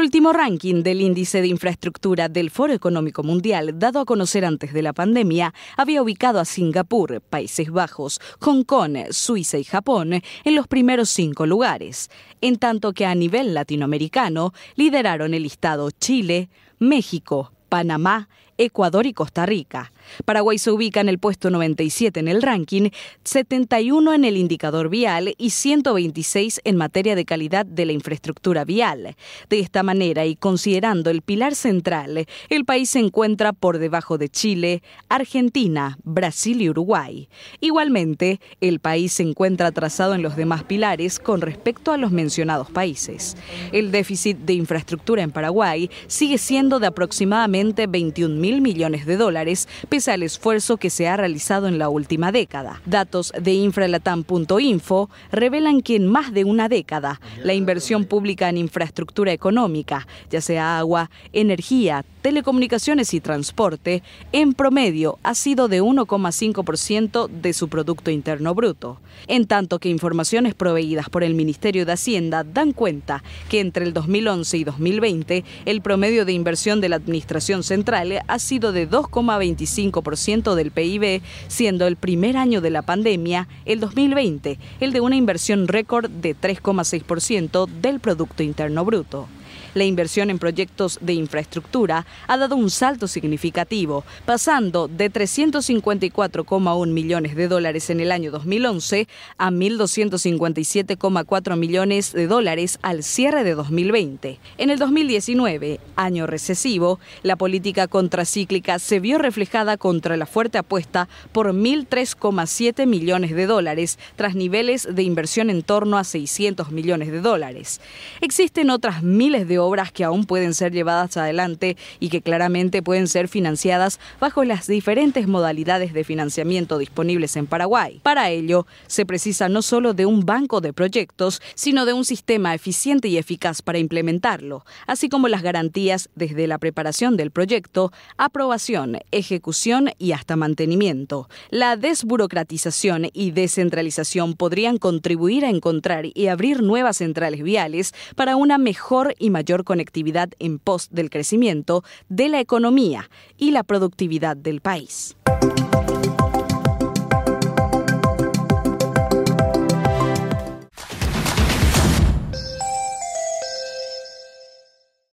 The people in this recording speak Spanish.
último ranking del índice de infraestructura del Foro Económico Mundial, dado a conocer antes de la pandemia, había ubicado a Singapur, Países Bajos, Hong Kong, Suiza y Japón en los primeros cinco lugares, en tanto que a nivel latinoamericano lideraron el listado Chile, México, Panamá, Ecuador y Costa Rica. Paraguay se ubica en el puesto 97 en el ranking, 71 en el indicador vial y 126 en materia de calidad de la infraestructura vial. De esta manera y considerando el pilar central, el país se encuentra por debajo de Chile, Argentina, Brasil y Uruguay. Igualmente, el país se encuentra atrasado en los demás pilares con respecto a los mencionados países. El déficit de infraestructura en Paraguay sigue siendo de aproximadamente 21 mil millones de dólares, pese al esfuerzo que se ha realizado en la última década. Datos de infralatam.info revelan que en más de una década, la inversión pública en infraestructura económica, ya sea agua, energía, telecomunicaciones y transporte, en promedio ha sido de 1,5% de su Producto Interno Bruto, en tanto que informaciones proveídas por el Ministerio de Hacienda dan cuenta que entre el 2011 y 2020 el promedio de inversión de la Administración Central ha sido de 2,25% del PIB, siendo el primer año de la pandemia, el 2020, el de una inversión récord de 3,6% del Producto Interno Bruto. La inversión en proyectos de infraestructura ha dado un salto significativo, pasando de 354,1 millones de dólares en el año 2011 a 1.257,4 millones de dólares al cierre de 2020. En el 2019, año recesivo, la política contracíclica se vio reflejada contra la fuerte apuesta por 1.003,7 millones de dólares, tras niveles de inversión en torno a 600 millones de dólares. Existen otras miles de obras que aún pueden ser llevadas adelante y que claramente pueden ser financiadas bajo las diferentes modalidades de financiamiento disponibles en Paraguay. Para ello, se precisa no solo de un banco de proyectos, sino de un sistema eficiente y eficaz para implementarlo, así como las garantías desde la preparación del proyecto, aprobación, ejecución y hasta mantenimiento. La desburocratización y descentralización podrían contribuir a encontrar y abrir nuevas centrales viales para una mejor y conectividad en pos del crecimiento de la economía y la productividad del país.